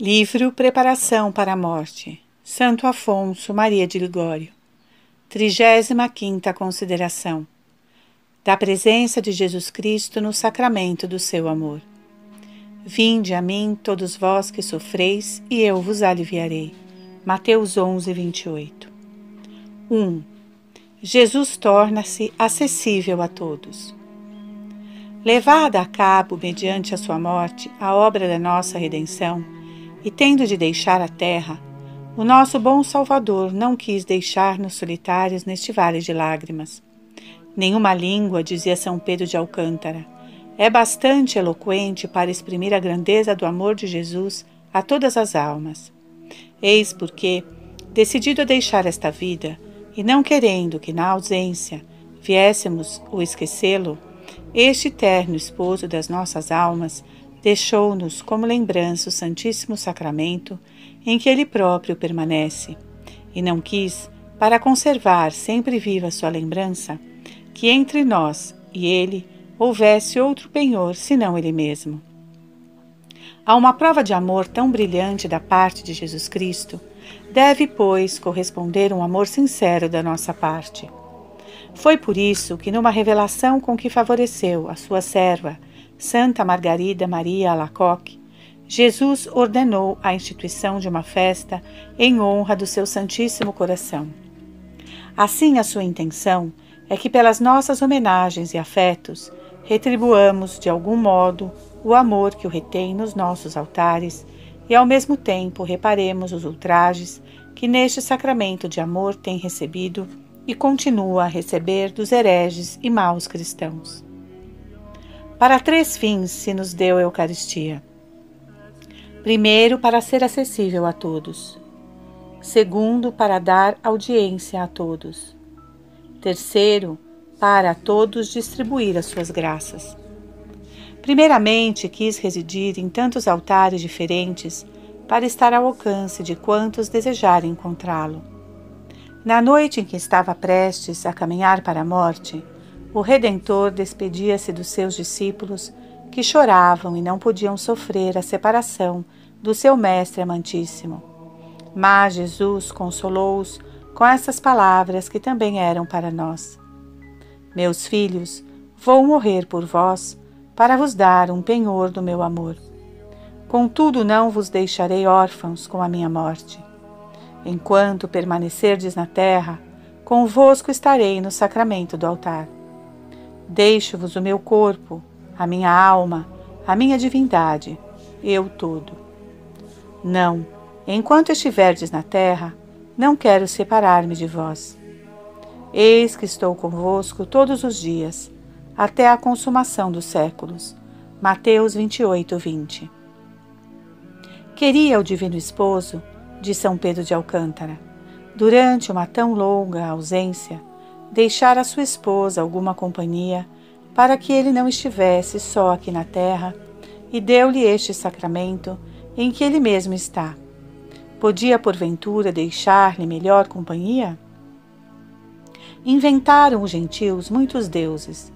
Livro Preparação para a Morte. Santo Afonso Maria de Ligório. 35 Consideração. Da presença de Jesus Cristo no sacramento do seu amor. Vinde a mim todos vós que sofreis e eu vos aliviarei. Mateus 11, 28 1. Jesus torna-se acessível a todos. Levada a cabo, mediante a sua morte, a obra da nossa redenção, e tendo de deixar a terra, o nosso bom Salvador não quis deixar-nos solitários neste vale de lágrimas. Nenhuma língua, dizia São Pedro de Alcântara, é bastante eloquente para exprimir a grandeza do amor de Jesus a todas as almas. Eis porque, decidido a deixar esta vida, e não querendo que na ausência viéssemos o esquecê-lo, este terno esposo das nossas almas deixou-nos como lembrança o Santíssimo Sacramento em que ele próprio permanece, e não quis, para conservar sempre viva sua lembrança, que entre nós e ele houvesse outro penhor senão ele mesmo. A uma prova de amor tão brilhante da parte de Jesus Cristo, deve, pois, corresponder um amor sincero da nossa parte. Foi por isso que, numa revelação com que favoreceu a sua serva, Santa Margarida Maria Alacoque, Jesus ordenou a instituição de uma festa em honra do seu Santíssimo Coração. Assim, a sua intenção é que, pelas nossas homenagens e afetos, retribuamos de algum modo o amor que o retém nos nossos altares e, ao mesmo tempo, reparemos os ultrajes que neste sacramento de amor tem recebido e continua a receber dos hereges e maus cristãos. Para três fins se nos deu a Eucaristia. Primeiro, para ser acessível a todos. Segundo, para dar audiência a todos. Terceiro, para a todos distribuir as suas graças. Primeiramente, quis residir em tantos altares diferentes para estar ao alcance de quantos desejarem encontrá-lo. Na noite em que estava prestes a caminhar para a morte, o Redentor despedia-se dos seus discípulos, que choravam e não podiam sofrer a separação do seu Mestre amantíssimo. Mas Jesus consolou-os com essas palavras que também eram para nós: Meus filhos, vou morrer por vós, para vos dar um penhor do meu amor. Contudo, não vos deixarei órfãos com a minha morte. Enquanto permanecerdes na terra, convosco estarei no sacramento do altar. Deixo-vos o meu corpo, a minha alma, a minha divindade, eu todo. Não, enquanto estiverdes na terra, não quero separar-me de vós. Eis que estou convosco todos os dias, até a consumação dos séculos. Mateus 28, 20. Queria o Divino Esposo, de São Pedro de Alcântara, durante uma tão longa ausência, deixar a sua esposa alguma companhia para que ele não estivesse só aqui na terra, e deu-lhe este sacramento em que ele mesmo está. Podia, porventura, deixar-lhe melhor companhia? Inventaram os gentios muitos deuses.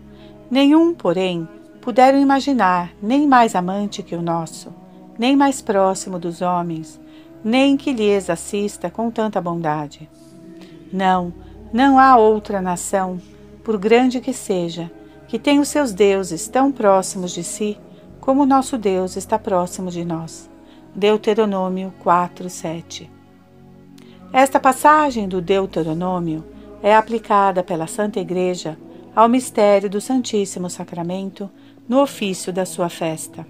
Nenhum, porém, puderam imaginar nem mais amante que o nosso, nem mais próximo dos homens, nem que lhes assista com tanta bondade. Não, não há outra nação, por grande que seja, que tenha os seus deuses tão próximos de si como o nosso Deus está próximo de nós. Deuteronômio 4, 7. Esta passagem do Deuteronômio é aplicada pela Santa Igreja ao mistério do Santíssimo Sacramento no ofício da sua festa.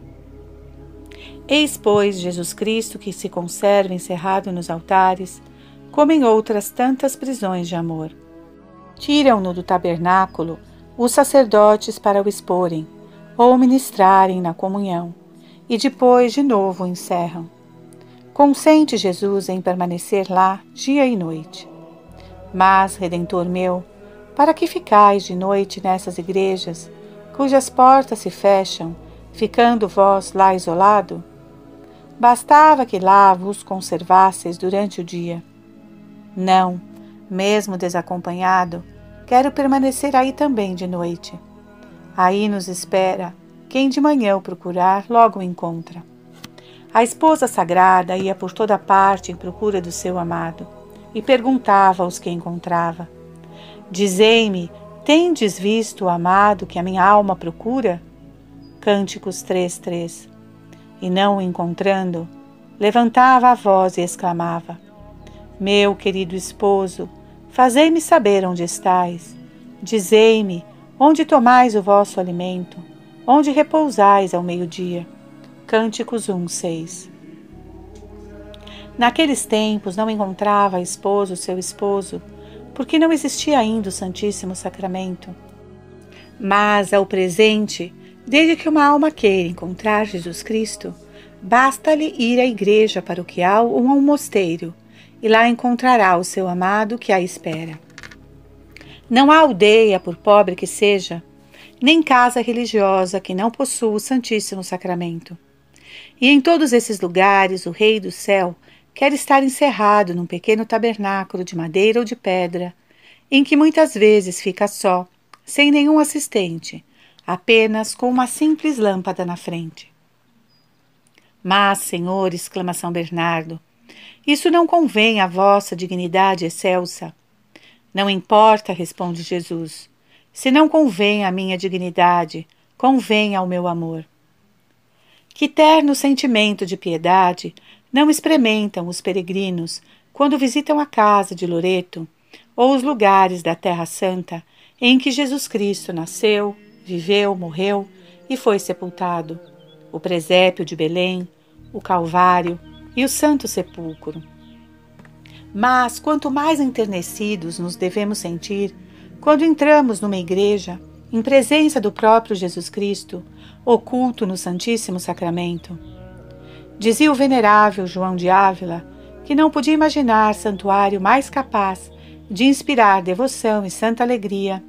Eis, pois, Jesus Cristo que se conserva encerrado nos altares, como em outras tantas prisões de amor. Tiram-no do tabernáculo os sacerdotes para o exporem ou ministrarem na comunhão, e depois de novo o encerram. Consente Jesus em permanecer lá dia e noite. Mas, Redentor meu, para que ficais de noite nessas igrejas, cujas portas se fecham, ficando vós lá isolado? Bastava que lá vos conservasseis durante o dia. Não, mesmo desacompanhado, quero permanecer aí também de noite. Aí nos espera quem de manhã o procurar logo o encontra. A esposa sagrada ia por toda parte em procura do seu amado e perguntava aos que encontrava: Dizei-me, tendes visto o amado que a minha alma procura? Cânticos 3:3. E não o encontrando, levantava a voz e exclamava: Meu querido esposo, fazei-me saber onde estais. Dizei-me, onde tomais o vosso alimento, onde repousais ao meio-dia. Cânticos 1, 6. Naqueles tempos não encontrava a esposa o seu esposo, porque não existia ainda o Santíssimo Sacramento. Mas, ao presente, desde que uma alma queira encontrar Jesus Cristo, basta-lhe ir à igreja paroquial ou a um mosteiro, e lá encontrará o seu amado que a espera. Não há aldeia, por pobre que seja, nem casa religiosa que não possua o Santíssimo Sacramento. E em todos esses lugares, o Rei do céu quer estar encerrado num pequeno tabernáculo de madeira ou de pedra, em que muitas vezes fica só, sem nenhum assistente, apenas com uma simples lâmpada na frente. Mas, Senhor, exclama São Bernardo, isso não convém à vossa dignidade excelsa. Não importa, responde Jesus. Se não convém à minha dignidade, convém ao meu amor. Que terno sentimento de piedade não experimentam os peregrinos quando visitam a casa de Loreto ou os lugares da Terra Santa em que Jesus Cristo nasceu, viveu, morreu e foi sepultado, o presépio de Belém, o Calvário e o Santo Sepulcro. Mas quanto mais enternecidos nos devemos sentir quando entramos numa igreja em presença do próprio Jesus Cristo oculto no Santíssimo Sacramento. Dizia o venerável João de Ávila que não podia imaginar santuário mais capaz de inspirar devoção e santa alegria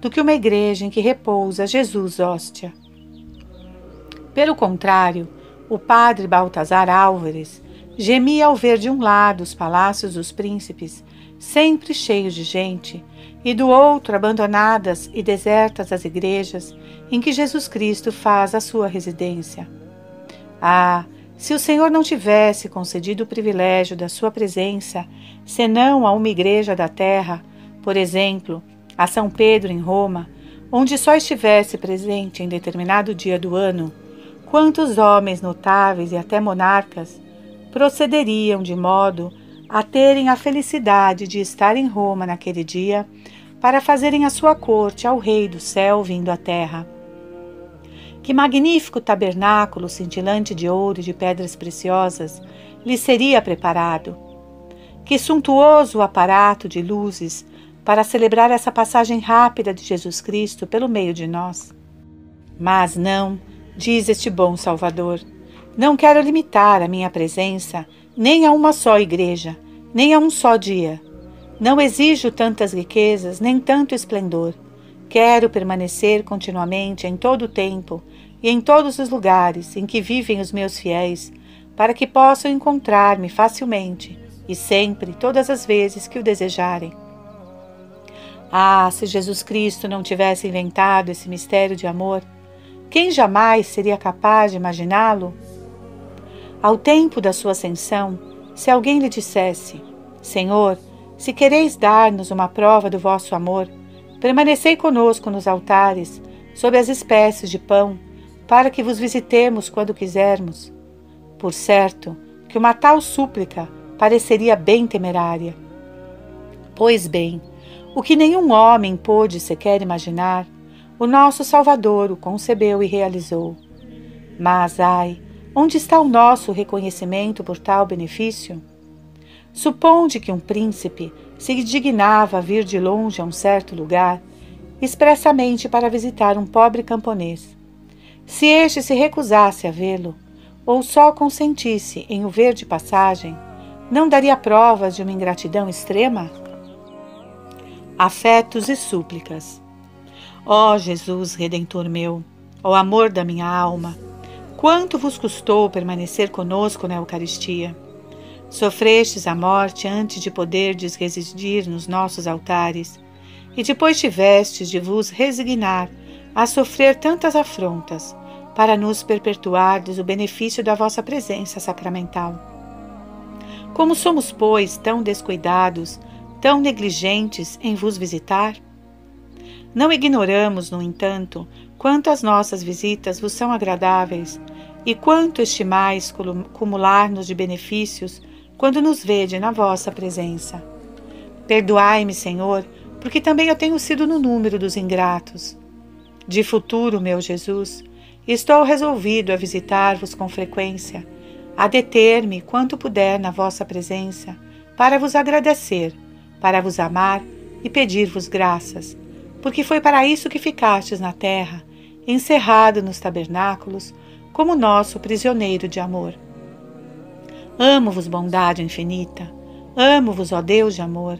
do que uma igreja em que repousa Jesus hóstia. Pelo contrário, o padre Baltazar Álvares gemia ao ver de um lado os palácios dos príncipes, sempre cheios de gente, e do outro abandonadas e desertas as igrejas em que Jesus Cristo faz a sua residência. Ah, se o Senhor não tivesse concedido o privilégio da sua presença, senão a uma igreja da terra, por exemplo, a São Pedro em Roma, onde só estivesse presente em determinado dia do ano, quantos homens notáveis e até monarcas procederiam de modo a terem a felicidade de estar em Roma naquele dia para fazerem a sua corte ao Rei do céu vindo à terra. Que magnífico tabernáculo cintilante de ouro e de pedras preciosas lhe seria preparado! Que suntuoso aparato de luzes para celebrar essa passagem rápida de Jesus Cristo pelo meio de nós! Mas não, diz este bom Salvador, não quero limitar a minha presença nem a uma só igreja, nem a um só dia. Não exijo tantas riquezas, nem tanto esplendor. Quero permanecer continuamente em todo o tempo e em todos os lugares em que vivem os meus fiéis, para que possam encontrar-me facilmente e sempre, todas as vezes que o desejarem. Ah, se Jesus Cristo não tivesse inventado esse mistério de amor, quem jamais seria capaz de imaginá-lo? Ao tempo da sua ascensão, se alguém lhe dissesse: Senhor, se quereis dar-nos uma prova do vosso amor, permanecei conosco nos altares, sob as espécies de pão, para que vos visitemos quando quisermos. Por certo que uma tal súplica pareceria bem temerária. Pois bem, o que nenhum homem pôde sequer imaginar, o nosso Salvador o concebeu e realizou. Mas, ai, onde está o nosso reconhecimento por tal benefício? Suponde que um príncipe se dignava a vir de longe a um certo lugar, expressamente para visitar um pobre camponês. Se este se recusasse a vê-lo, ou só consentisse em o ver de passagem, não daria provas de uma ingratidão extrema? Afetos e súplicas. Ó oh, Jesus, Redentor meu, ó oh, amor da minha alma, quanto vos custou permanecer conosco na Eucaristia? Sofrestes a morte antes de poderdes residir nos nossos altares, e depois tivestes de vos resignar a sofrer tantas afrontas, para nos perpetuardes o benefício da vossa presença sacramental. Como somos, pois, tão descuidados, tão negligentes em vos visitar? Não ignoramos, no entanto, quanto as nossas visitas vos são agradáveis e quanto estimais cumular-nos de benefícios quando nos vede na vossa presença. Perdoai-me, Senhor, porque também eu tenho sido no número dos ingratos. De futuro, meu Jesus, estou resolvido a visitar-vos com frequência, a deter-me quanto puder na vossa presença, para vos agradecer, para vos amar e pedir-vos graças, porque foi para isso que ficastes na terra, encerrado nos tabernáculos, como nosso prisioneiro de amor. Amo-vos, bondade infinita, amo-vos, ó Deus de amor,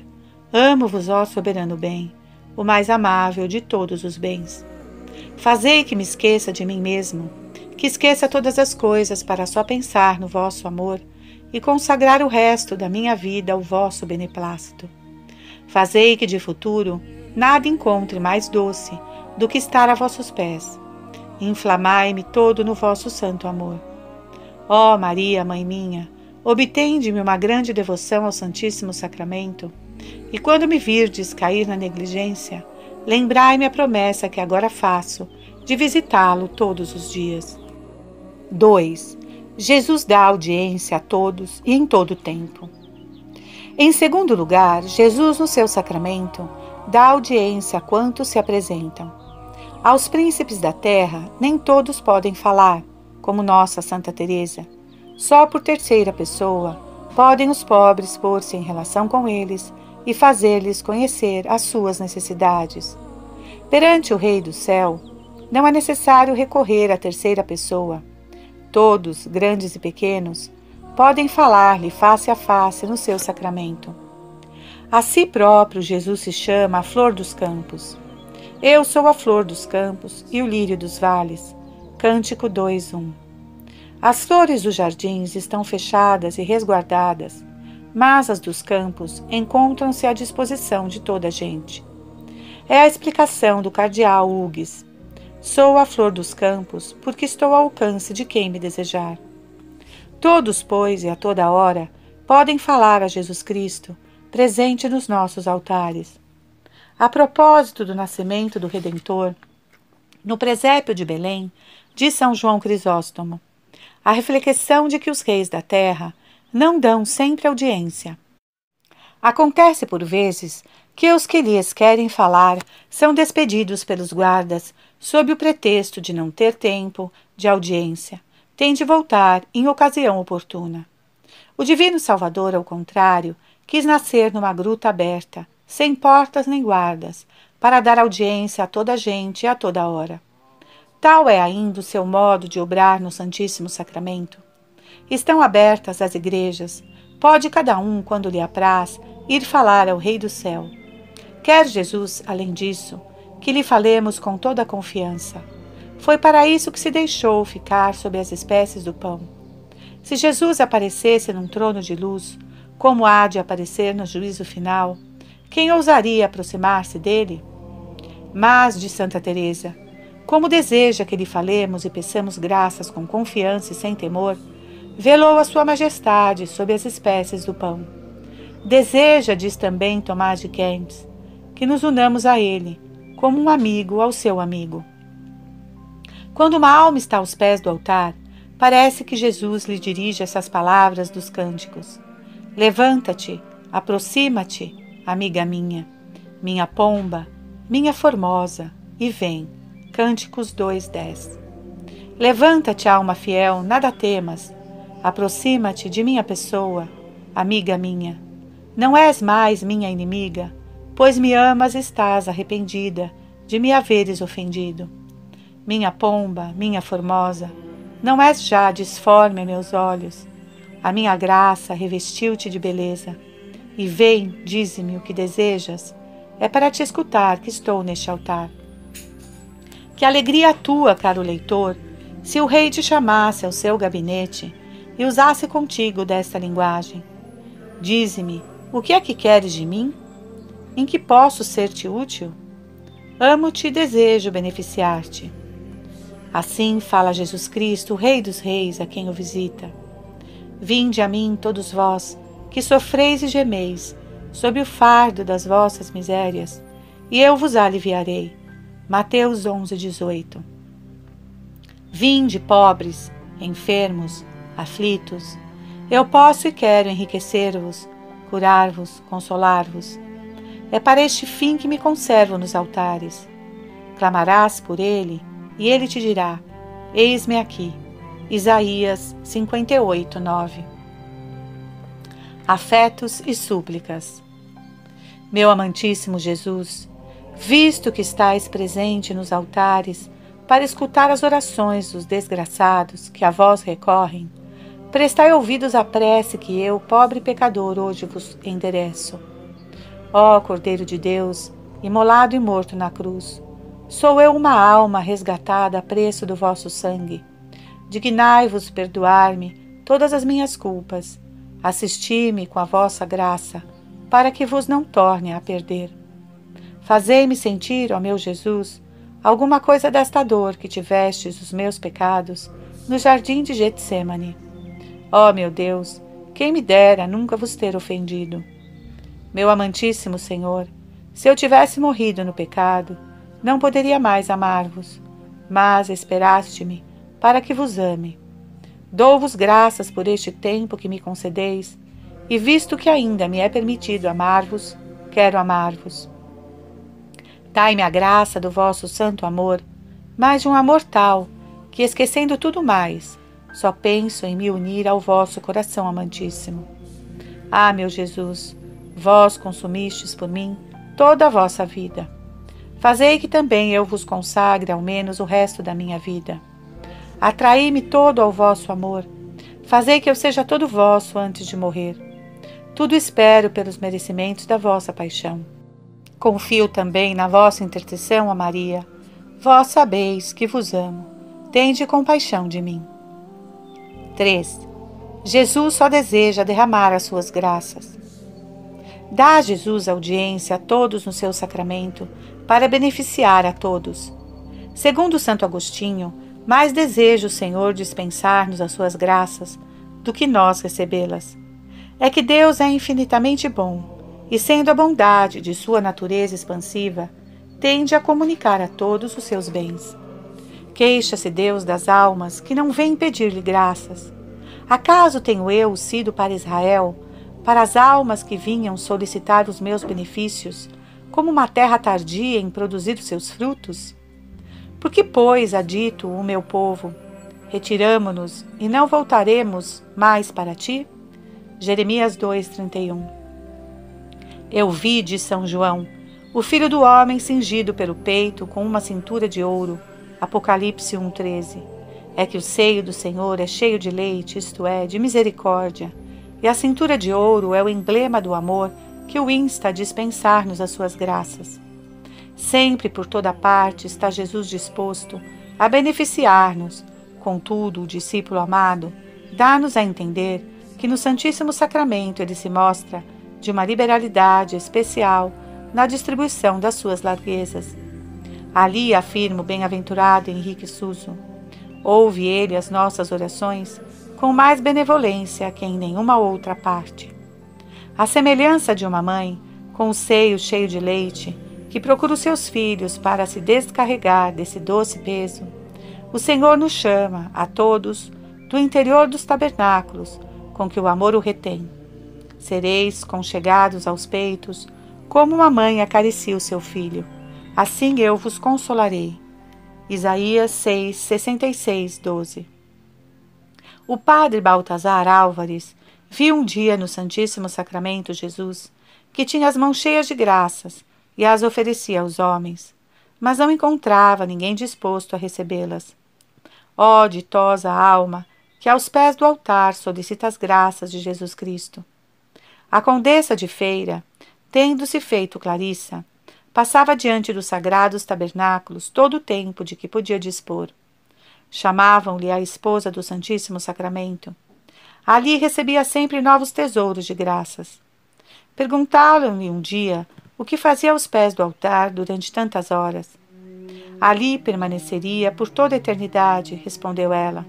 amo-vos, ó soberano bem, o mais amável de todos os bens. Fazei que me esqueça de mim mesmo, que esqueça todas as coisas para só pensar no vosso amor e consagrar o resto da minha vida ao vosso beneplácito. Fazei que de futuro nada encontre mais doce do que estar a vossos pés. Inflamai-me todo no vosso santo amor. Ó Maria, mãe minha, obtende-me uma grande devoção ao Santíssimo Sacramento, e quando me virdes cair na negligência, lembrai-me a promessa que agora faço de visitá-lo todos os dias. 2. Jesus dá audiência a todos e em todo tempo. Em segundo lugar, Jesus, no seu sacramento, dá audiência a quantos se apresentam. Aos príncipes da terra, nem todos podem falar, como nossa Santa Teresa. Só por terceira pessoa podem os pobres pôr-se em relação com eles e fazer-lhes conhecer as suas necessidades. Perante o Rei do céu, não é necessário recorrer à terceira pessoa. Todos, grandes e pequenos, podem falar-lhe face a face no seu sacramento. A si próprio, Jesus se chama a flor dos campos. Eu sou a flor dos campos e o lírio dos vales. Cântico 2:1. As flores dos jardins estão fechadas e resguardadas, mas as dos campos encontram-se à disposição de toda a gente. É a explicação do cardeal Hugues. Sou a flor dos campos, porque estou ao alcance de quem me desejar. Todos, pois, e a toda hora, podem falar a Jesus Cristo, presente nos nossos altares. A propósito do nascimento do Redentor, no presépio de Belém, diz São João Crisóstomo, a reflexão de que os reis da terra não dão sempre audiência. Acontece por vezes que os que lhes querem falar são despedidos pelos guardas sob o pretexto de não ter tempo de audiência, tem de voltar em ocasião oportuna. O Divino Salvador, ao contrário, quis nascer numa gruta aberta, sem portas nem guardas, para dar audiência a toda gente e a toda hora. Tal é ainda o seu modo de obrar no Santíssimo Sacramento. Estão abertas as igrejas, pode cada um, quando lhe apraz, ir falar ao Rei do céu. Quer Jesus, além disso, que lhe falemos com toda a confiança. Foi para isso que se deixou ficar sob as espécies do pão. Se Jesus aparecesse num trono de luz, como há de aparecer no juízo final, quem ousaria aproximar-se dele? Mas, de Santa Teresa, como deseja que lhe falemos e peçamos graças com confiança e sem temor, velou a sua majestade sob as espécies do pão. Deseja, diz também Tomás de Kempis, que nos unamos a ele, como um amigo ao seu amigo. Quando uma alma está aos pés do altar, parece que Jesus lhe dirige essas palavras dos cânticos: Levanta-te, aproxima-te, amiga minha, minha pomba, minha formosa, e vem. Cânticos 2:10. Levanta-te, alma fiel, nada temas, Aproxima-te de minha pessoa, amiga minha. Não és mais minha inimiga, pois me amas e estás arrependida de me haveres ofendido. Minha pomba, minha formosa, não és já disforme a meus olhos. A minha graça revestiu-te de beleza. E vem, dize-me o que desejas. É para te escutar que estou neste altar. Que alegria a tua, caro leitor, se o rei te chamasse ao seu gabinete e usasse contigo desta linguagem. Dize-me, o que é que queres de mim? Em que posso ser-te útil? Amo-te e desejo beneficiar-te. Assim fala Jesus Cristo, Rei dos Reis, a quem o visita. Vinde a mim, todos vós, que sofreis e gemeis, sob o fardo das vossas misérias, e eu vos aliviarei. Mateus 11, 18. Vinde, pobres, enfermos, aflitos, eu posso e quero enriquecer-vos, curar-vos, consolar-vos. É para este fim que me conservo nos altares. Clamarás por ele, e ele te dirá: Eis-me aqui. Isaías 58, 9. Afetos e súplicas. Meu amantíssimo Jesus, visto que estais presente nos altares para escutar as orações dos desgraçados que a vós recorrem, prestai ouvidos à prece que eu, pobre pecador, hoje vos endereço. Ó Cordeiro de Deus, imolado e morto na cruz, sou eu uma alma resgatada a preço do vosso sangue Dignai-vos perdoar-me todas as minhas culpas. Assisti-me com a vossa graça, para que vos não torne a perder. Fazei-me sentir, ó meu Jesus, alguma coisa desta dor que tivestes os meus pecados no jardim de Getsemane. Ó meu Deus, quem me dera nunca vos ter ofendido. Meu amantíssimo Senhor, se eu tivesse morrido no pecado, não poderia mais amar-vos, mas esperaste-me para que vos ame. Dou-vos graças por este tempo que me concedeis, e visto que ainda me é permitido amar-vos, quero amar-vos. Dai-me a graça do vosso santo amor, mais de um amor tal, que esquecendo tudo mais, só penso em me unir ao vosso coração amantíssimo. Ah, meu Jesus, vós consumistes por mim toda a vossa vida. Fazei que também eu vos consagre ao menos o resto da minha vida. Atraí-me todo ao vosso amor. Fazei que eu seja todo vosso antes de morrer. Tudo espero pelos merecimentos da vossa paixão. Confio também na vossa intercessão a Maria. Vós sabeis que vos amo. Tende compaixão de mim. 3. Jesus só deseja derramar as suas graças. Dá a Jesus audiência a todos no seu sacramento para beneficiar a todos. Segundo Santo Agostinho, mais deseja o Senhor dispensar-nos as suas graças do que nós recebê-las. É que Deus é infinitamente bom e, sendo a bondade de sua natureza expansiva, tende a comunicar a todos os seus bens. Queixa-se Deus das almas que não vêm pedir-lhe graças. Acaso tenho eu sido para Israel, para as almas que vinham solicitar os meus benefícios, como uma terra tardia em produzir os seus frutos? Por que, pois, há dito o meu povo: Retiramo-nos e não voltaremos mais para ti? Jeremias 2:31. Eu vi, de São João, o filho do homem cingido pelo peito com uma cintura de ouro. Apocalipse 1:13. É que o seio do Senhor é cheio de leite, isto é, de misericórdia, e a cintura de ouro é o emblema do amor que o insta a dispensar-nos as suas graças. Sempre por toda parte está Jesus disposto a beneficiar-nos. Contudo, o discípulo amado dá-nos a entender que no Santíssimo Sacramento ele se mostra de uma liberalidade especial na distribuição das suas larguezas. Ali afirma o bem-aventurado Henrique Suso. Ouve ele as nossas orações com mais benevolência que em nenhuma outra parte. A semelhança de uma mãe, com o seio cheio de leite, que procura os seus filhos para se descarregar desse doce peso, o Senhor nos chama a todos do interior dos tabernáculos com que o amor o retém. Sereis conchegados aos peitos, como uma mãe acaricia o seu filho. Assim eu vos consolarei. Isaías 6, 66, 12. O padre Baltazar Álvares viu um dia no Santíssimo Sacramento Jesus, que tinha as mãos cheias de graças e as oferecia aos homens, mas não encontrava ninguém disposto a recebê-las. Ó oh, ditosa alma, que aos pés do altar solicita as graças de Jesus Cristo. A condessa de Feira, tendo-se feito Clarissa, passava diante dos sagrados tabernáculos todo o tempo de que podia dispor. Chamavam-lhe a esposa do Santíssimo Sacramento. Ali recebia sempre novos tesouros de graças. Perguntaram-lhe um dia o que fazia aos pés do altar durante tantas horas. Ali permaneceria por toda a eternidade, respondeu ela.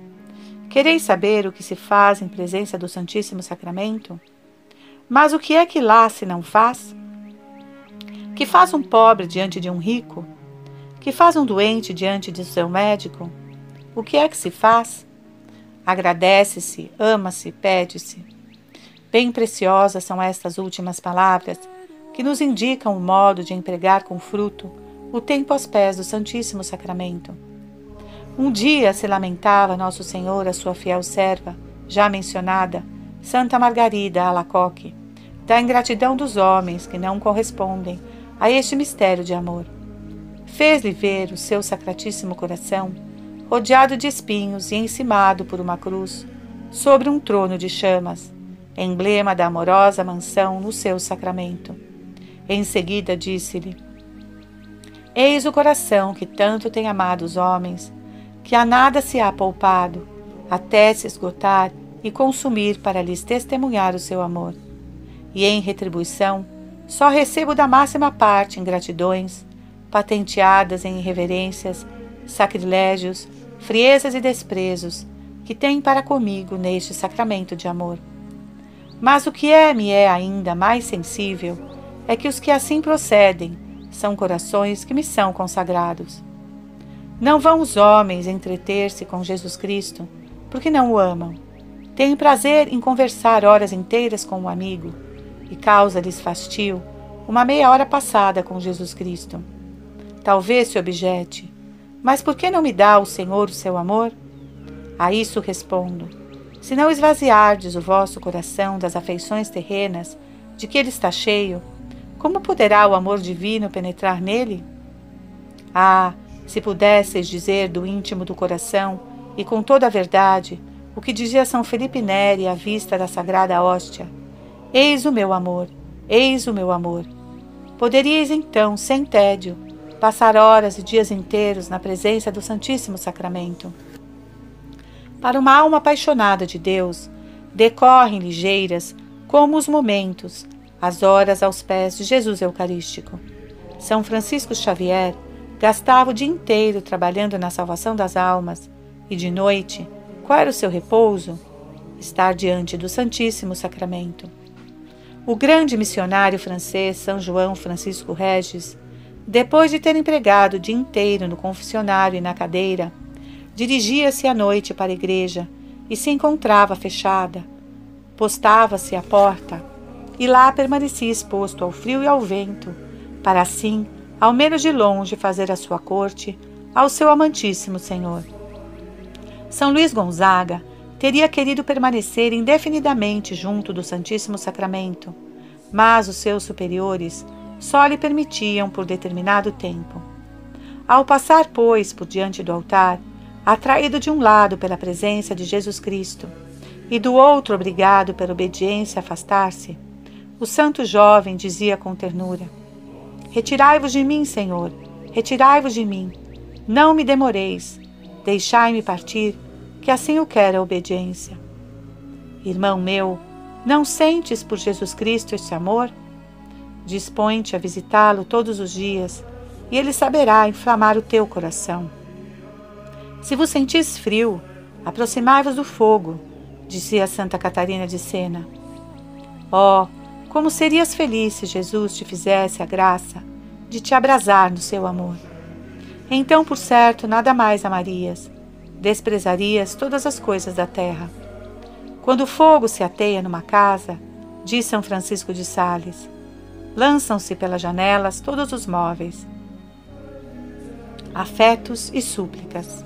Quereis saber o que se faz em presença do Santíssimo Sacramento? Mas o que é que lá se não faz? Que faz um pobre diante de um rico? Que faz um doente diante de seu médico? O que é que se faz? Agradece-se, ama-se, pede-se. Bem preciosas são estas últimas palavras, que nos indicam o modo de empregar com fruto o tempo aos pés do Santíssimo Sacramento. Um dia se lamentava Nosso Senhor a sua fiel serva, já mencionada, Santa Margarida Alacoque, da ingratidão dos homens que não correspondem a este mistério de amor. Fez-lhe ver o seu sacratíssimo coração rodeado de espinhos e encimado por uma cruz, sobre um trono de chamas, emblema da amorosa mansão no seu sacramento. Em seguida disse-lhe: Eis o coração que tanto tem amado os homens, que a nada se há poupado, até se esgotar e consumir para lhes testemunhar o seu amor. E em retribuição, só recebo da máxima parte ingratidões, patenteadas em irreverências, sacrilégios, friezas e desprezos que tem para comigo neste sacramento de amor. Mas o que é-me é ainda mais sensível é que os que assim procedem são corações que me são consagrados. Não vão os homens entreter-se com Jesus Cristo porque não o amam. Têm prazer em conversar horas inteiras com um amigo e causa-lhes fastio uma meia hora passada com Jesus Cristo. Talvez se objete, mas por que não me dá o Senhor o seu amor? A isso respondo: se não esvaziardes o vosso coração das afeições terrenas de que ele está cheio, como poderá o amor divino penetrar nele? Ah, se pudesseis dizer do íntimo do coração e com toda a verdade o que dizia São Felipe Neri à vista da sagrada hóstia: Eis o meu amor, eis o meu amor. Poderíeis então, sem tédio, passar horas e dias inteiros na presença do Santíssimo Sacramento. Para uma alma apaixonada de Deus, decorrem ligeiras como os momentos, as horas aos pés de Jesus Eucarístico. São Francisco Xavier gastava o dia inteiro trabalhando na salvação das almas e de noite, qual era o seu repouso? Estar diante do Santíssimo Sacramento. O grande missionário francês São João Francisco Regis depois de ter empregado o dia inteiro no confessionário e na cadeira, dirigia-se à noite para a igreja e se encontrava fechada. Postava-se à porta e lá permanecia exposto ao frio e ao vento, para assim, ao menos de longe, fazer a sua corte ao seu amantíssimo Senhor. São Luís Gonzaga teria querido permanecer indefinidamente junto do Santíssimo Sacramento, mas os seus superiores só lhe permitiam por determinado tempo. Ao passar, pois, por diante do altar, atraído de um lado pela presença de Jesus Cristo e do outro obrigado pela obediência a afastar-se, o santo jovem dizia com ternura: Retirai-vos de mim, Senhor, retirai-vos de mim. Não me demoreis, deixai-me partir, que assim o quer a obediência. Irmão meu, não sentes por Jesus Cristo este amor? Dispõe-te a visitá-lo todos os dias, e ele saberá inflamar o teu coração. Se vos sentis frio, aproximai-vos do fogo, dizia Santa Catarina de Sena. Oh, como serias feliz se Jesus te fizesse a graça de te abrasar no seu amor. Então, por certo, nada mais amarias, desprezarias todas as coisas da terra. Quando o fogo se ateia numa casa, diz São Francisco de Sales, lançam-se pelas janelas todos os móveis, afetos e súplicas.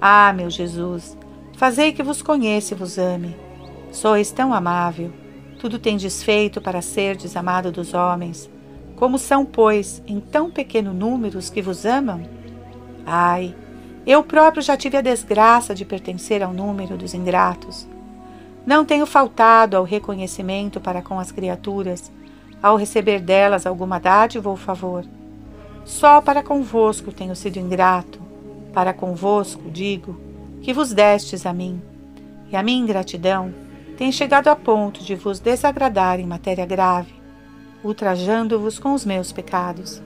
Ah, meu Jesus, fazei que vos conheça e vos ame. Sois tão amável, tudo tendes feito para ser desamado dos homens. Como são, pois, em tão pequeno número os que vos amam? Ai, eu próprio já tive a desgraça de pertencer ao número dos ingratos. Não tenho faltado ao reconhecimento para com as criaturas, ao receber delas alguma dádiva ou favor. Só para convosco tenho sido ingrato, para convosco, digo, que vos destes a mim, e a minha ingratidão tem chegado a ponto de vos desagradar em matéria grave, ultrajando-vos com os meus pecados.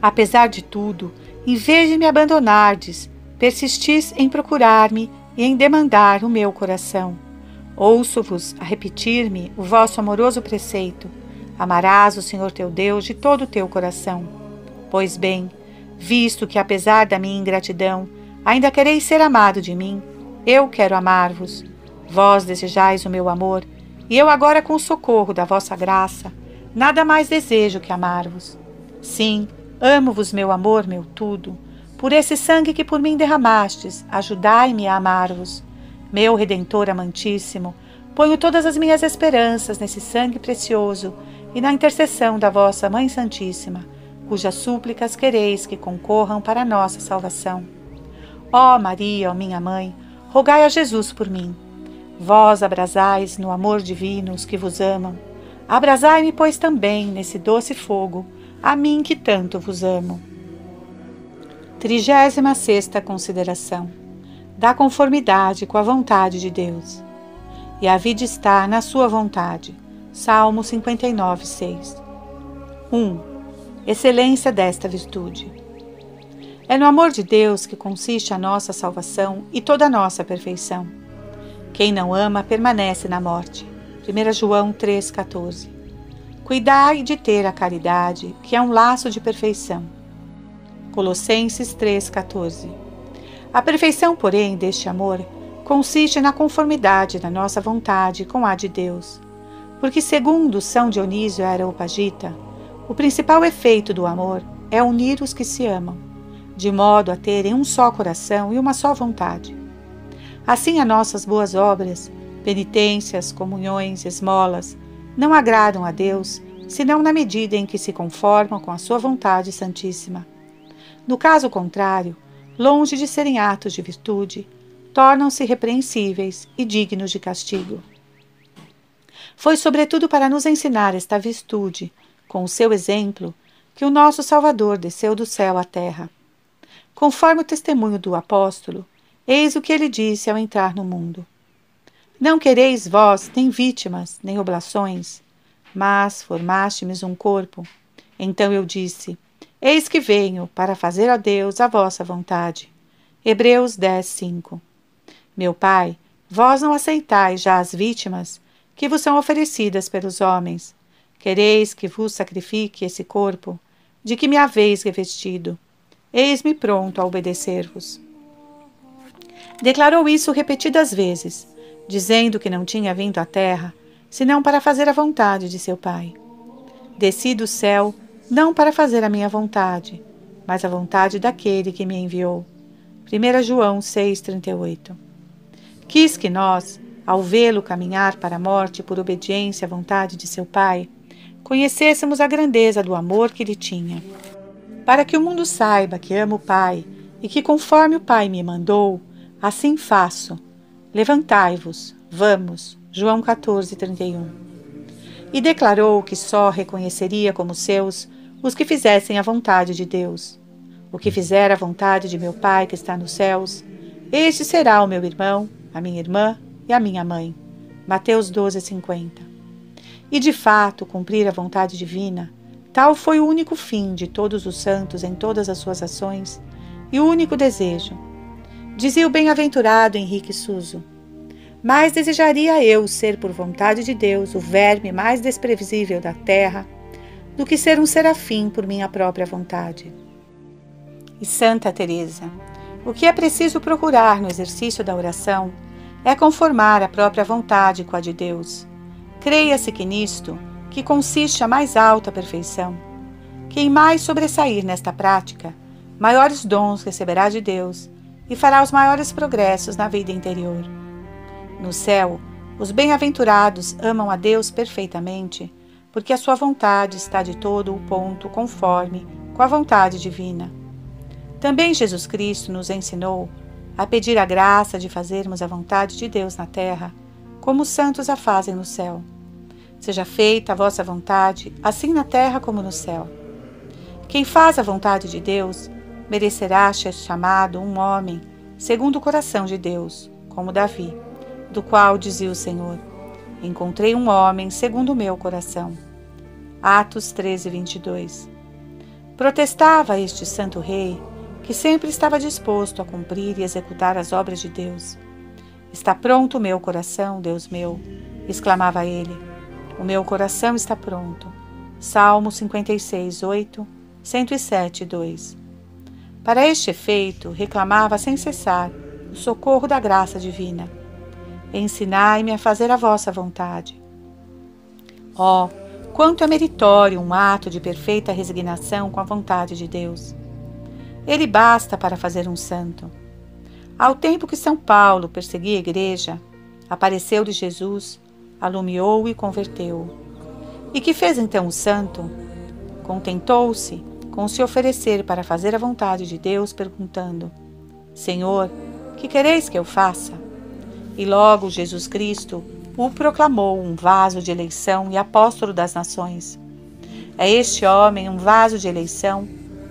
Apesar de tudo, em vez de me abandonardes, persistis em procurar-me e em demandar o meu coração. Ouço-vos a repetir-me o vosso amoroso preceito: Amarás o Senhor teu Deus de todo o teu coração. Pois bem, visto que apesar da minha ingratidão, ainda quereis ser amado de mim, eu quero amar-vos. Vós desejais o meu amor, e eu agora com o socorro da vossa graça, nada mais desejo que amar-vos. Sim, amo-vos, meu amor, meu tudo. Por esse sangue que por mim derramastes, ajudai-me a amar-vos. Meu Redentor amantíssimo, ponho todas as minhas esperanças nesse sangue precioso e na intercessão da vossa Mãe Santíssima, cujas súplicas quereis que concorram para a nossa salvação. Ó Maria, ó minha mãe, rogai a Jesus por mim. Vós abrasais no amor divino os que vos amam. Abrasai-me, pois, também nesse doce fogo, a mim que tanto vos amo. Trigésima sexta consideração da conformidade com a vontade de Deus. E a vida está na sua vontade Salmo 59, 6. 1. Excelência desta virtude. É no amor de Deus que consiste a nossa salvação e toda a nossa perfeição. Quem não ama permanece na morte. 1 João 3,14. Cuidai de ter a caridade, que é um laço de perfeição. Colossenses 3,14. A perfeição, porém, deste amor consiste na conformidade da nossa vontade com a de Deus porque, segundo São Dionísio Areopagita, o principal efeito do amor é unir os que se amam, de modo a terem um só coração e uma só vontade. Assim, as nossas boas obras, penitências, comunhões, esmolas, não agradam a Deus, senão na medida em que se conformam com a sua vontade santíssima. No caso contrário, longe de serem atos de virtude, tornam-se repreensíveis e dignos de castigo. Foi sobretudo para nos ensinar esta virtude, com o seu exemplo, que o nosso Salvador desceu do céu à terra. Conforme o testemunho do apóstolo, eis o que ele disse ao entrar no mundo: Não quereis vós nem vítimas, nem oblações, mas formaste-me um corpo. Então eu disse: Eis que venho para fazer a Deus a vossa vontade. Hebreus 10, 5. Meu Pai, vós não aceitais já as vítimas, que vos são oferecidas pelos homens. Quereis que vos sacrifique esse corpo, de que me haveis revestido. Eis-me pronto a obedecer-vos. Declarou isso repetidas vezes, dizendo que não tinha vindo à terra, senão para fazer a vontade de seu Pai. Desci do céu, não para fazer a minha vontade, mas a vontade daquele que me enviou. 1 João 6,38 Quis que nós, ao vê-lo caminhar para a morte por obediência à vontade de seu Pai, conhecêssemos a grandeza do amor que lhe tinha. Para que o mundo saiba que amo o Pai e que, conforme o Pai me mandou, assim faço. Levantai-vos, vamos. João 14, 31. E declarou que só reconheceria como seus os que fizessem a vontade de Deus. O que fizer a vontade de meu Pai que está nos céus, este será o meu irmão, a minha irmã e a minha mãe. Mateus 12, 50. E de fato, cumprir a vontade divina, tal foi o único fim de todos os santos em todas as suas ações e o único desejo. Dizia o bem-aventurado Henrique Suso: Mais desejaria eu ser, por vontade de Deus, o verme mais desprevisível da terra, do que ser um serafim por minha própria vontade. E Santa Teresa, o que é preciso procurar no exercício da oração é conformar a própria vontade com a de Deus. Creia-se que nisto, que consiste a mais alta perfeição, quem mais sobressair nesta prática, maiores dons receberá de Deus e fará os maiores progressos na vida interior. No céu, os bem-aventurados amam a Deus perfeitamente, porque a sua vontade está de todo o ponto conforme com a vontade divina. Também Jesus Cristo nos ensinou a pedir a graça de fazermos a vontade de Deus na terra, como os santos a fazem no céu. Seja feita a vossa vontade, assim na terra como no céu. Quem faz a vontade de Deus merecerá ser chamado um homem segundo o coração de Deus, como Davi, do qual dizia o Senhor: Encontrei um homem segundo o meu coração. Atos 13, 22. Protestava este santo rei que sempre estava disposto a cumprir e executar as obras de Deus. Está pronto o meu coração, Deus meu, exclamava ele. O meu coração está pronto. Salmo 56, 8, 107, 2. Para este efeito, reclamava sem cessar o socorro da graça divina. Ensinai-me a fazer a vossa vontade. Oh, quanto é meritório um ato de perfeita resignação com a vontade de Deus! Ele basta para fazer um santo. Ao tempo que São Paulo perseguia a igreja, apareceu-lhe Jesus, alumiou e converteu. E que fez então o santo? Contentou-se com se oferecer para fazer a vontade de Deus, perguntando: Senhor, que quereis que eu faça? E logo Jesus Cristo o proclamou um vaso de eleição e apóstolo das nações. É este homem um vaso de eleição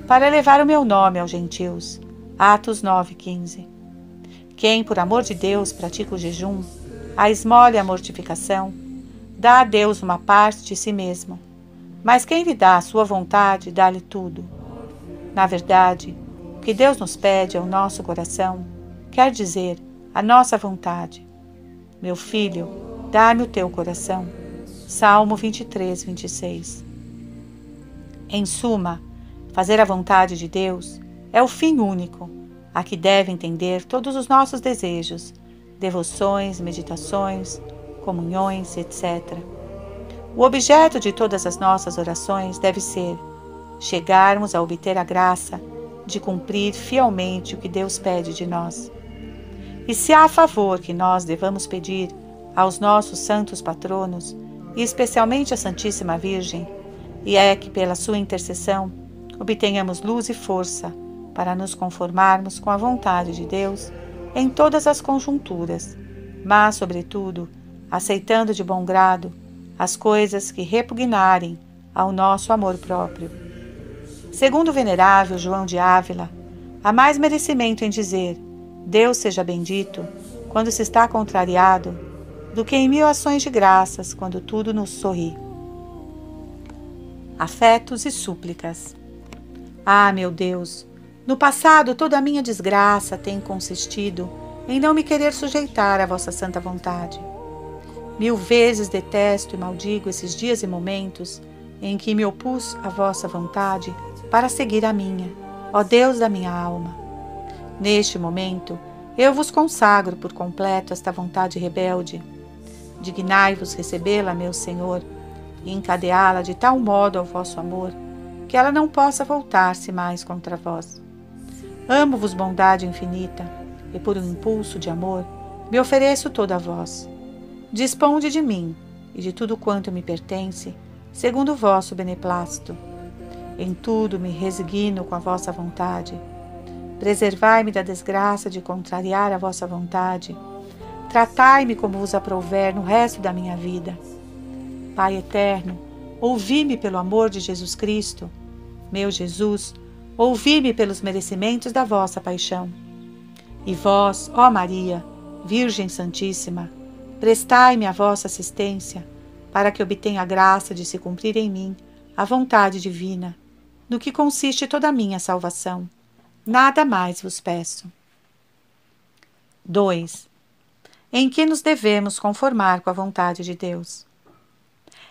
para levar o meu nome aos gentios. Atos 9:15. Quem, por amor de Deus, pratica o jejum, a esmola e a mortificação, dá a Deus uma parte de si mesmo. Mas quem lhe dá a sua vontade, dá-lhe tudo. Na verdade, o que Deus nos pede é o nosso coração, quer dizer, a nossa vontade. Meu filho, dá-me o teu coração. Salmo 23, 26. Em suma, Fazer a vontade de Deus é o fim único a que deve entender todos os nossos desejos, devoções, meditações, comunhões, etc. O objeto de todas as nossas orações deve ser chegarmos a obter a graça de cumprir fielmente o que Deus pede de nós. E se há favor que nós devamos pedir aos nossos santos patronos, e especialmente à Santíssima Virgem, e é que pela sua intercessão obtenhamos luz e força para nos conformarmos com a vontade de Deus em todas as conjunturas, mas, sobretudo, aceitando de bom grado as coisas que repugnarem ao nosso amor próprio. Segundo o venerável João de Ávila, há mais merecimento em dizer Deus seja bendito quando se está contrariado do que em mil ações de graças quando tudo nos sorri. Afetos e súplicas. Ah, meu Deus, no passado toda a minha desgraça tem consistido em não me querer sujeitar à vossa santa vontade. Mil vezes detesto e maldigo esses dias e momentos em que me opus à vossa vontade para seguir a minha, ó Deus da minha alma. Neste momento, eu vos consagro por completo esta vontade rebelde. Dignai-vos recebê-la, meu Senhor, e encadeá-la de tal modo ao vosso amor que ela não possa voltar-se mais contra vós. Amo-vos bondade infinita, e por um impulso de amor me ofereço toda a vós. Disponde de mim e de tudo quanto me pertence, segundo o vosso beneplácito. Em tudo me resigno com a vossa vontade. Preservai-me da desgraça de contrariar a vossa vontade. Tratai-me como vos aprouver no resto da minha vida. Pai eterno, Ouvi-me pelo amor de Jesus Cristo. Meu Jesus, ouvi-me pelos merecimentos da vossa paixão. E vós, ó Maria, Virgem Santíssima, prestai-me a vossa assistência, para que obtenha a graça de se cumprir em mim a vontade divina, no que consiste toda a minha salvação. Nada mais vos peço. 2. Em que nos devemos conformar com a vontade de Deus?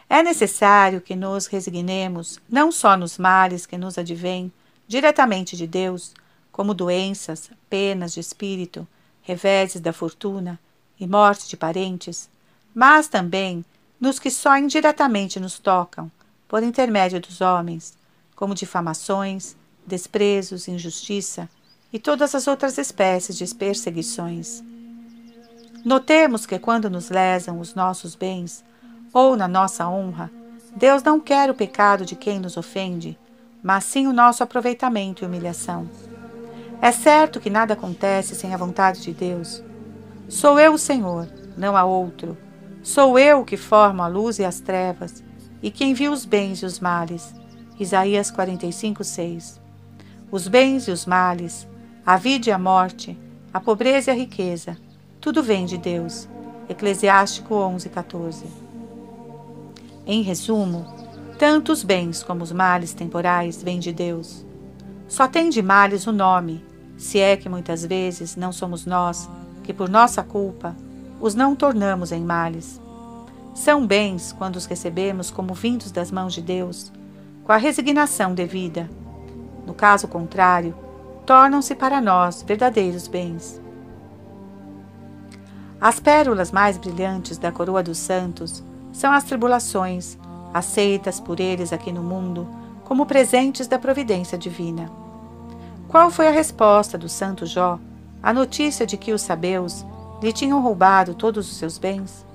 É necessário que nos resignemos não só nos males que nos advêm diretamente de Deus, como doenças, penas de espírito, reveses da fortuna e morte de parentes, mas também nos que só indiretamente nos tocam, por intermédio dos homens, como difamações, desprezos, injustiça e todas as outras espécies de perseguições. Notemos que quando nos lesam os nossos bens, ou na nossa honra, Deus não quer o pecado de quem nos ofende, mas sim o nosso aproveitamento e humilhação. É certo que nada acontece sem a vontade de Deus. Sou eu o Senhor, não há outro. Sou eu que formo a luz e as trevas, e que envio os bens e os males. Isaías 45, 6. Os bens e os males, a vida e a morte, a pobreza e a riqueza, tudo vem de Deus. Eclesiástico 11, 14. Em resumo, tanto os bens como os males temporais vêm de Deus. só tem de males o nome, se é que muitas vezes não somos nós que, por nossa culpa, os não tornamos em males. São bens quando os recebemos como vindos das mãos de Deus, com a resignação devida. No caso contrário, tornam-se para nós verdadeiros bens. As pérolas mais brilhantes da coroa dos santos são as tribulações, aceitas por eles aqui no mundo como presentes da providência divina. Qual foi a resposta do santo Jó à notícia de que os sabeus lhe tinham roubado todos os seus bens?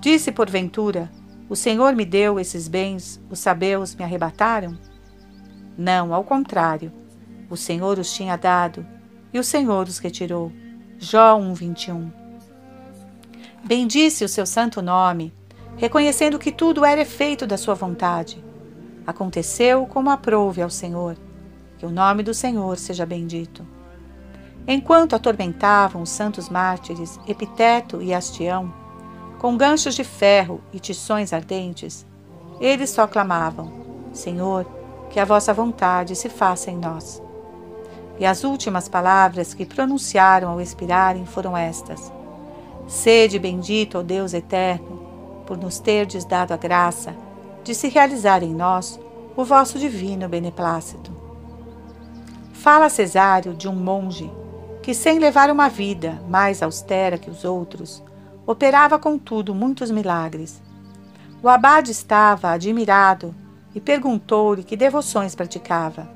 Disse porventura: O Senhor me deu esses bens, os sabeus me arrebataram? Não, ao contrário. O Senhor os tinha dado e o Senhor os retirou. Jó 1:21. Bendisse o seu santo nome, reconhecendo que tudo era efeito da sua vontade. Aconteceu como aprouve ao Senhor. Que o nome do Senhor seja bendito. Enquanto atormentavam os santos mártires Epiteto e Astião, com ganchos de ferro e tições ardentes, eles só clamavam: Senhor, que a vossa vontade se faça em nós. E as últimas palavras que pronunciaram ao expirarem foram estas: Sede bendito, ó Deus eterno, por nos terdes dado a graça de se realizar em nós o vosso divino beneplácito. Fala Cesário de um monge que, sem levar uma vida mais austera que os outros, operava contudo muitos milagres. O abade estava admirado e perguntou-lhe que devoções praticava.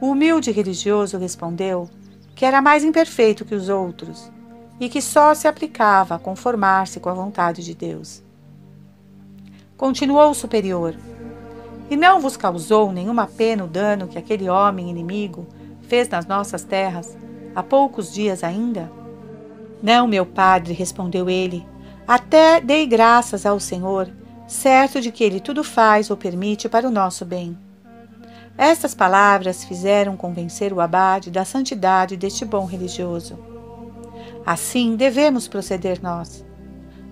O humilde religioso respondeu que era mais imperfeito que os outros e que só se aplicava a conformar-se com a vontade de Deus. Continuou o superior: E não vos causou nenhuma pena o dano que aquele homem inimigo fez nas nossas terras, há poucos dias ainda? Não, meu padre, respondeu ele, até dei graças ao Senhor, certo de que ele tudo faz ou permite para o nosso bem. Estas palavras fizeram convencer o abade da santidade deste bom religioso. Assim devemos proceder nós.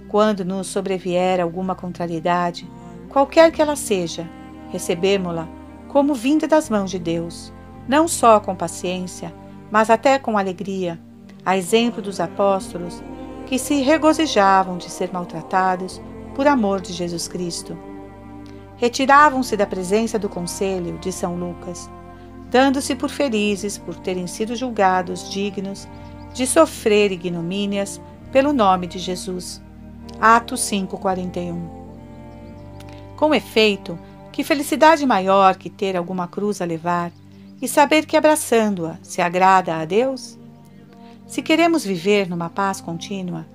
Quando nos sobrevier alguma contrariedade, qualquer que ela seja, recebemo-la como vinda das mãos de Deus, não só com paciência, mas até com alegria, a exemplo dos apóstolos que se regozijavam de ser maltratados por amor de Jesus Cristo retiravam-se da presença do conselho de São Lucas, dando-se por felizes por terem sido julgados dignos de sofrer ignomínias pelo nome de Jesus. Atos 5:41. Com efeito, que felicidade maior que ter alguma cruz a levar e saber que abraçando-a se agrada a Deus? Se queremos viver numa paz contínua,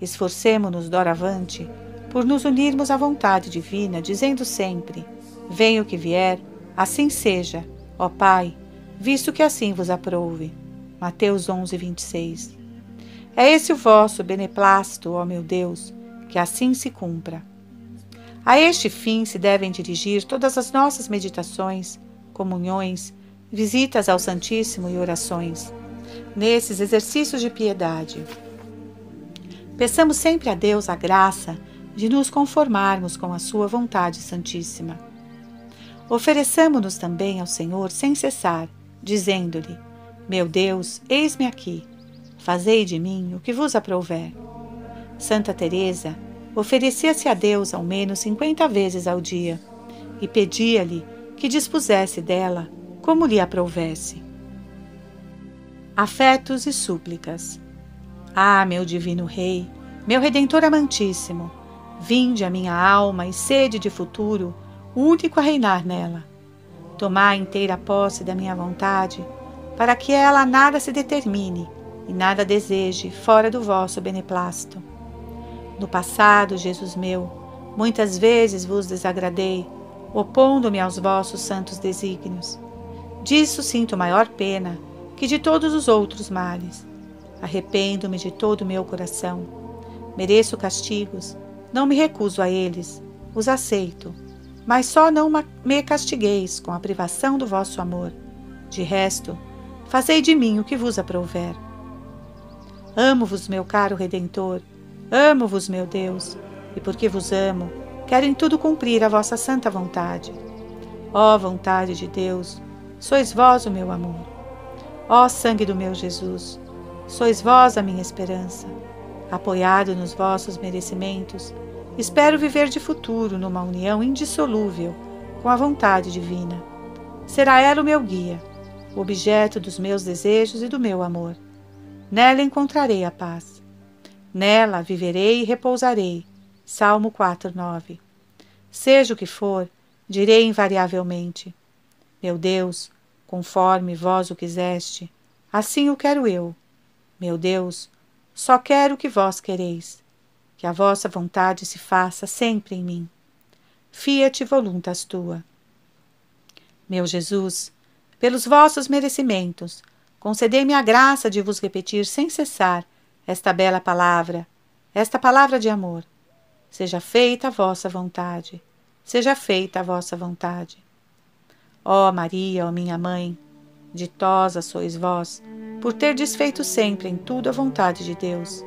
esforcemo-nos doravante por nos unirmos à vontade divina, dizendo sempre: Venha o que vier, assim seja, ó Pai, visto que assim vos aprouve. Mateus 11, 26. É esse o vosso beneplácito, ó meu Deus, que assim se cumpra. A este fim se devem dirigir todas as nossas meditações, comunhões, visitas ao Santíssimo e orações. Nesses exercícios de piedade, peçamos sempre a Deus a graça de nos conformarmos com a Sua vontade santíssima. Ofereçamo-nos também ao Senhor sem cessar, dizendo-lhe: Meu Deus, eis-me aqui, fazei de mim o que vos aprouver. Santa Teresa oferecia-se a Deus ao menos cinquenta vezes ao dia e pedia-lhe que dispusesse dela como lhe aprouvesse. Afetos e súplicas. Ah, meu divino Rei, meu Redentor amantíssimo, Vinde a minha alma e sede de futuro, único a reinar nela. Tomai inteira posse da minha vontade, para que ela nada se determine e nada deseje fora do vosso beneplácito. No passado, Jesus meu, muitas vezes vos desagradei, opondo-me aos vossos santos desígnios. Disso sinto maior pena que de todos os outros males. Arrependo-me de todo o meu coração. Mereço castigos, não me recuso a eles, os aceito, mas só não me castigueis com a privação do vosso amor. De resto, fazei de mim o que vos aprouver. Amo-vos, meu caro Redentor, amo-vos, meu Deus, e porque vos amo, quero em tudo cumprir a vossa santa vontade. Ó vontade de Deus, sois vós o meu amor. Ó sangue do meu Jesus, sois vós a minha esperança. Apoiado nos vossos merecimentos, espero viver de futuro numa união indissolúvel com a vontade divina. Será ela o meu guia, o objeto dos meus desejos e do meu amor. Nela encontrarei a paz. Nela viverei e repousarei. Salmo 4:9. Seja o que for, direi invariavelmente: Meu Deus, conforme vós o quiseste, assim o quero eu. Meu Deus, só quero o que vós quereis, que a vossa vontade se faça sempre em mim. Fiat voluntas tua. Meu Jesus, pelos vossos merecimentos, concedei-me a graça de vos repetir sem cessar esta bela palavra, esta palavra de amor. Seja feita a vossa vontade, seja feita a vossa vontade. Ó Maria, ó minha mãe, ditosa sois vós, por ter desfeito sempre em tudo a vontade de Deus.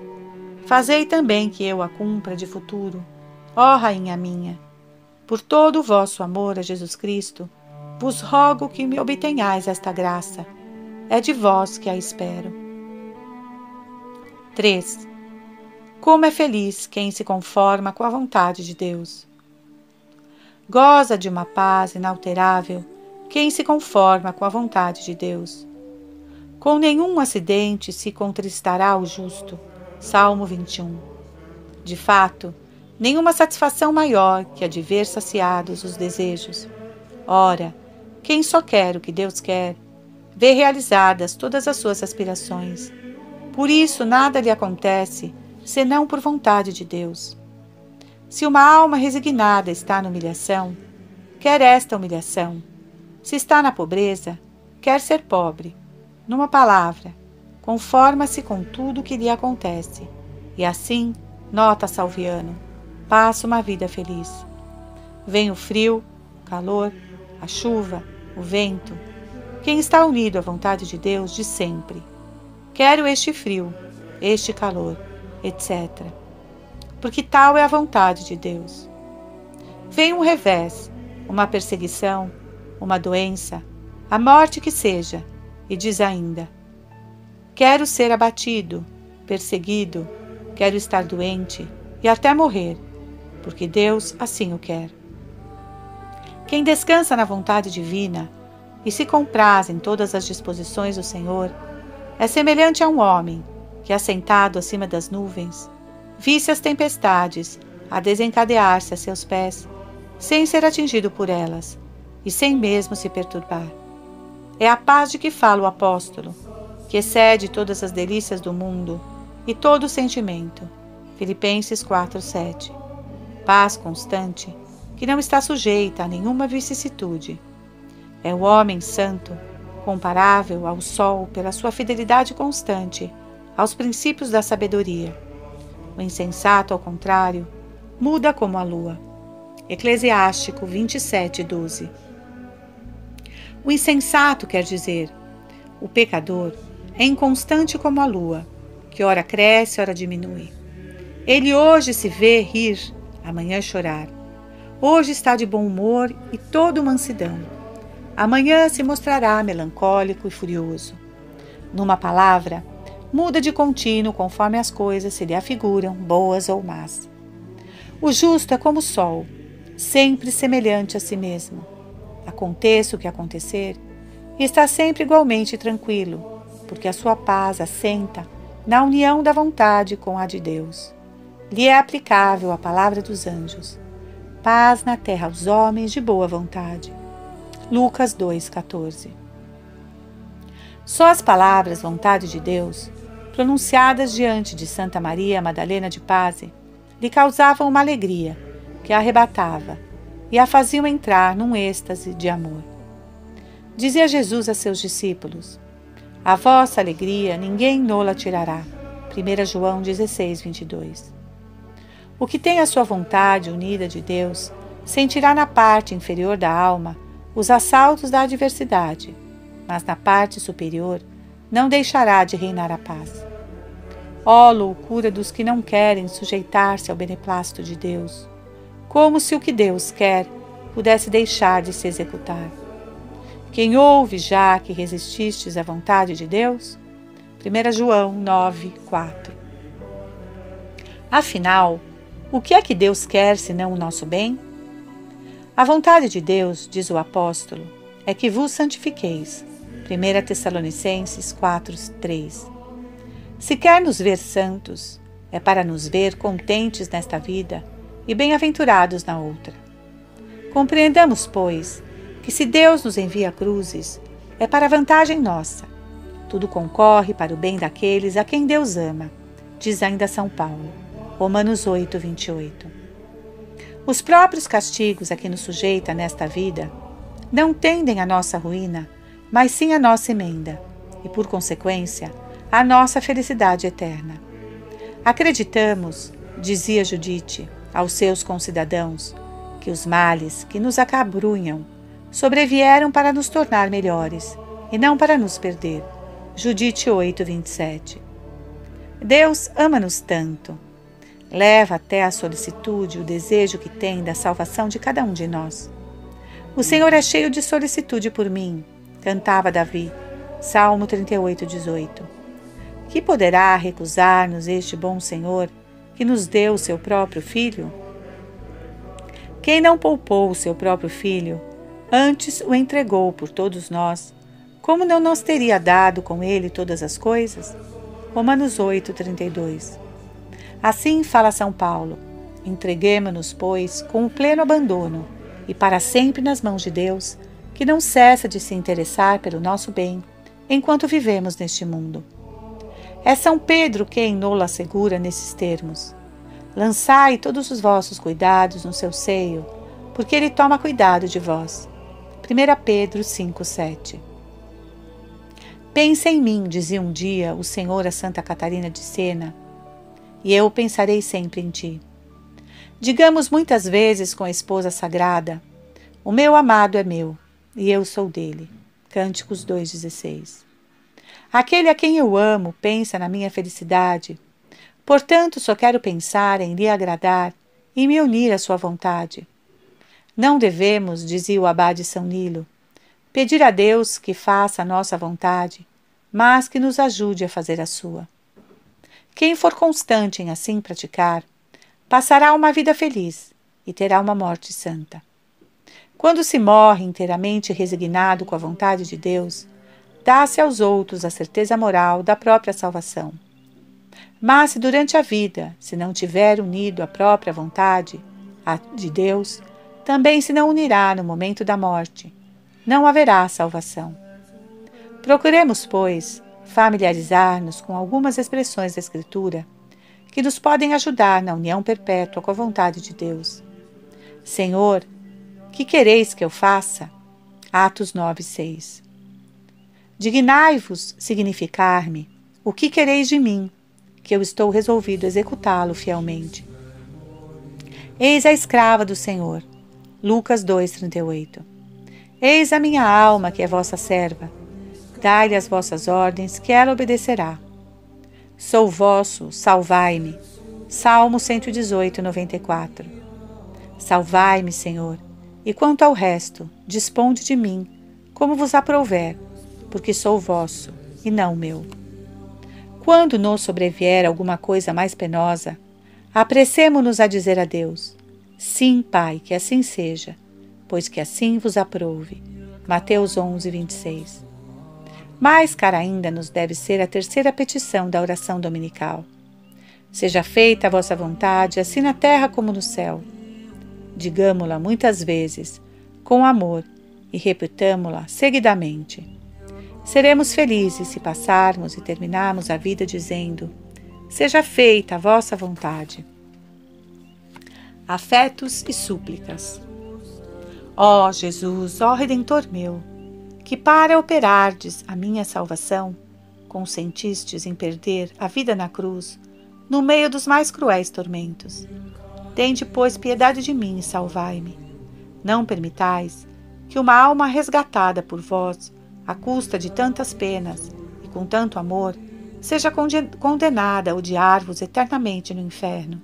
Fazei também que eu a cumpra de futuro, ó Rainha minha. Por todo o vosso amor a Jesus Cristo, vos rogo que me obtenhais esta graça. É de vós que a espero. 3. Como é feliz quem se conforma com a vontade de Deus. Goza de uma paz inalterável quem se conforma com a vontade de Deus. Com nenhum acidente se contristará o justo. Salmo 21. De fato, nenhuma satisfação maior que a de ver saciados os desejos. Ora, quem só quer o que Deus quer, vê realizadas todas as suas aspirações. Por isso, nada lhe acontece senão por vontade de Deus. Se uma alma resignada está na humilhação, quer esta humilhação. Se está na pobreza, quer ser pobre. Numa palavra, conforma-se com tudo o que lhe acontece. E assim, nota Salviano, passa uma vida feliz. Vem o frio, o calor, a chuva, o vento, quem está unido à vontade de Deus de sempre. Quero este frio, este calor, etc. Porque tal é a vontade de Deus. Vem um revés, uma perseguição, uma doença, a morte que seja, e diz ainda: Quero ser abatido, perseguido, quero estar doente e até morrer, porque Deus assim o quer. Quem descansa na vontade divina e se compraz em todas as disposições do Senhor é semelhante a um homem que, assentado acima das nuvens, visse as tempestades a desencadear-se a seus pés, sem ser atingido por elas e sem mesmo se perturbar. É a paz de que fala o apóstolo, que excede todas as delícias do mundo e todo o sentimento. Filipenses 4:7. Paz constante que não está sujeita a nenhuma vicissitude. É o homem santo, comparável ao sol pela sua fidelidade constante aos princípios da sabedoria. O insensato, ao contrário, muda como a lua. Eclesiástico 27, 12. O insensato quer dizer, o pecador é inconstante como a lua, que ora cresce, ora diminui. Ele hoje se vê rir, amanhã chorar. Hoje está de bom humor e todo mansidão. Amanhã se mostrará melancólico e furioso. Numa palavra, muda de contínuo conforme as coisas se lhe afiguram, boas ou más. O justo é como o sol, sempre semelhante a si mesmo. Aconteça o que acontecer, está sempre igualmente tranquilo, porque a sua paz assenta na união da vontade com a de Deus. Lhe é aplicável a palavra dos anjos paz na terra aos homens de boa vontade. Lucas 2,14 Só as palavras vontade de Deus, pronunciadas diante de Santa Maria Madalena de Paz, lhe causavam uma alegria que a arrebatava e a faziam entrar num êxtase de amor. Dizia Jesus a seus discípulos: A vossa alegria ninguém nola tirará. 1 João 16, 22. O que tem a sua vontade unida de Deus sentirá na parte inferior da alma os assaltos da adversidade, mas na parte superior não deixará de reinar a paz. Ó oh, loucura dos que não querem sujeitar-se ao beneplácito de Deus, como se o que Deus quer pudesse deixar de se executar. Quem ouve já que resististes à vontade de Deus? 1 João 9, 4. Afinal, o que é que Deus quer senão o nosso bem? A vontade de Deus, diz o apóstolo, é que vos santifiqueis. 1 Tessalonicenses 4, 3. Se quer nos ver santos, é para nos ver contentes nesta vida e bem-aventurados na outra. Compreendamos, pois, que se Deus nos envia cruzes, é para vantagem nossa. Tudo concorre para o bem daqueles a quem Deus ama, diz ainda São Paulo, Romanos 8, 28. Os próprios castigos a que nos sujeita nesta vida não tendem à nossa ruína, mas sim à nossa emenda e, por consequência, à nossa felicidade eterna. Acreditamos, dizia Judite aos seus concidadãos, que os males que nos acabrunham sobrevieram para nos tornar melhores e não para nos perder. Judite 8, 27. Deus ama-nos tanto Leva até a solicitude o desejo que tem da salvação de cada um de nós. O Senhor é cheio de solicitude por mim, cantava Davi, Salmo 38, 18. Que poderá recusar-nos este bom Senhor que nos deu o seu próprio Filho? Quem não poupou o seu próprio Filho, antes o entregou por todos nós, como não nos teria dado com ele todas as coisas? Romanos 8, 32. Assim fala São Paulo: entreguemo-nos, pois, com o pleno abandono e para sempre nas mãos de Deus, que não cessa de se interessar pelo nosso bem enquanto vivemos neste mundo. É São Pedro quem nos assegura nesses termos: Lançai todos os vossos cuidados no seu seio, porque ele toma cuidado de vós. 1 Pedro 5,7 Pensa em mim, dizia um dia o Senhor a Santa Catarina de Sena e eu pensarei sempre em ti. Digamos muitas vezes com a esposa sagrada: O meu amado é meu, e eu sou dele. Cânticos 2,16. Aquele a quem eu amo pensa na minha felicidade, portanto só quero pensar em lhe agradar e me unir à sua vontade. Não devemos, dizia o abade São Nilo, pedir a Deus que faça a nossa vontade, mas que nos ajude a fazer a sua. Quem for constante em assim praticar, passará uma vida feliz e terá uma morte santa. Quando se morre inteiramente resignado com a vontade de Deus, dá-se aos outros a certeza moral da própria salvação. Mas se durante a vida se não tiver unido à própria vontade a de Deus, também se não unirá no momento da morte. Não haverá salvação. Procuremos, pois, familiarizar-nos com algumas expressões da Escritura que nos podem ajudar na união perpétua com a vontade de Deus. Senhor, que quereis que eu faça? Atos 9, 6. Dignai-vos significar-me o que quereis de mim, que eu estou resolvido a executá-lo fielmente. Eis a escrava do Senhor. Lucas 2:38. Eis a minha alma, que é vossa serva. Dai-lhe as vossas ordens, que ela obedecerá. Sou vosso, salvai-me. Salmo 118, 94. Salvai-me, Senhor, e quanto ao resto, disponde de mim, como vos aprouver, porque sou vosso e não meu. Quando nos sobrevier alguma coisa mais penosa, apressemo-nos a dizer a Deus: Sim, Pai, que assim seja, pois que assim vos aprouve. Mateus 11, 26. Mais cara ainda nos deve ser a terceira petição da oração dominical. Seja feita a vossa vontade, assim na terra como no céu. Digamo-la muitas vezes, com amor, e repitamo-la seguidamente. Seremos felizes se passarmos e terminarmos a vida dizendo: Seja feita a vossa vontade. Afetos e súplicas. Ó Jesus, ó Redentor meu, que para operardes a minha salvação, consentistes em perder a vida na cruz, no meio dos mais cruéis tormentos. Tende, pois, piedade de mim e salvai-me. Não permitais que uma alma resgatada por vós, à custa de tantas penas e com tanto amor, seja condenada a odiar-vos eternamente no inferno.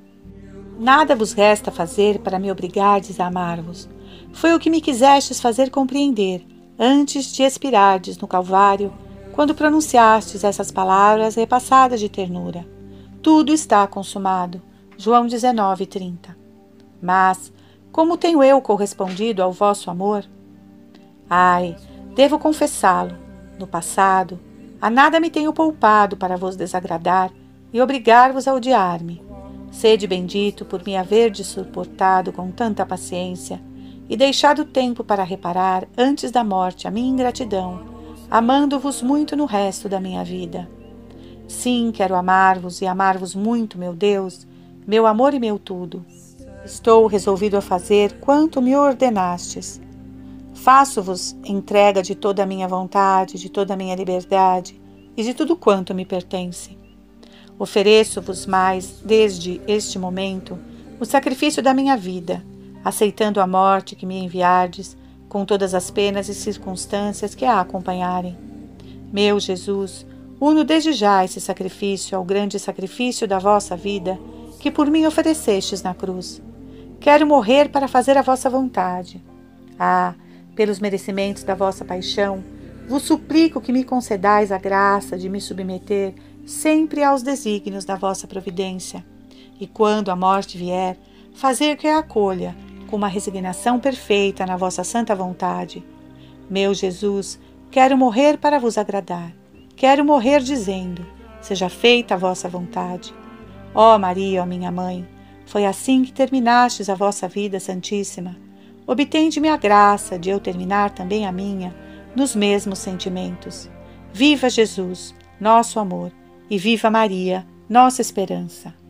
Nada vos resta fazer para me obrigardes a amar-vos. Foi o que me quisestes fazer compreender antes de expirardes no Calvário, quando pronunciastes essas palavras repassadas de ternura. Tudo está consumado. João 19, 30. Mas, como tenho eu correspondido ao vosso amor? Ai, devo confessá-lo. No passado, a nada me tenho poupado para vos desagradar e obrigar-vos a odiar-me. Sede bendito por me haverdes suportado com tanta paciência e deixado tempo para reparar antes da morte a minha ingratidão, amando-vos muito no resto da minha vida. Sim, quero amar-vos e amar-vos muito, meu Deus, meu amor e meu tudo. Estou resolvido a fazer quanto me ordenastes. Faço-vos entrega de toda a minha vontade, de toda a minha liberdade e de tudo quanto me pertence. Ofereço-vos mais, desde este momento, o sacrifício da minha vida, aceitando a morte que me enviardes, com todas as penas e circunstâncias que a acompanharem. Meu Jesus, uno desde já esse sacrifício ao grande sacrifício da vossa vida, que por mim oferecestes na cruz. Quero morrer para fazer a vossa vontade. Ah, pelos merecimentos da vossa paixão, vos suplico que me concedais a graça de me submeter sempre aos desígnios da vossa providência, e quando a morte vier, fazer que a acolha com uma resignação perfeita na vossa santa vontade. Meu Jesus, quero morrer para vos agradar. Quero morrer dizendo: Seja feita a vossa vontade. Ó Maria, ó minha mãe, foi assim que terminastes a vossa vida santíssima. Obtende-me a graça de eu terminar também a minha nos mesmos sentimentos. Viva Jesus, nosso amor! e viva Maria, nossa esperança.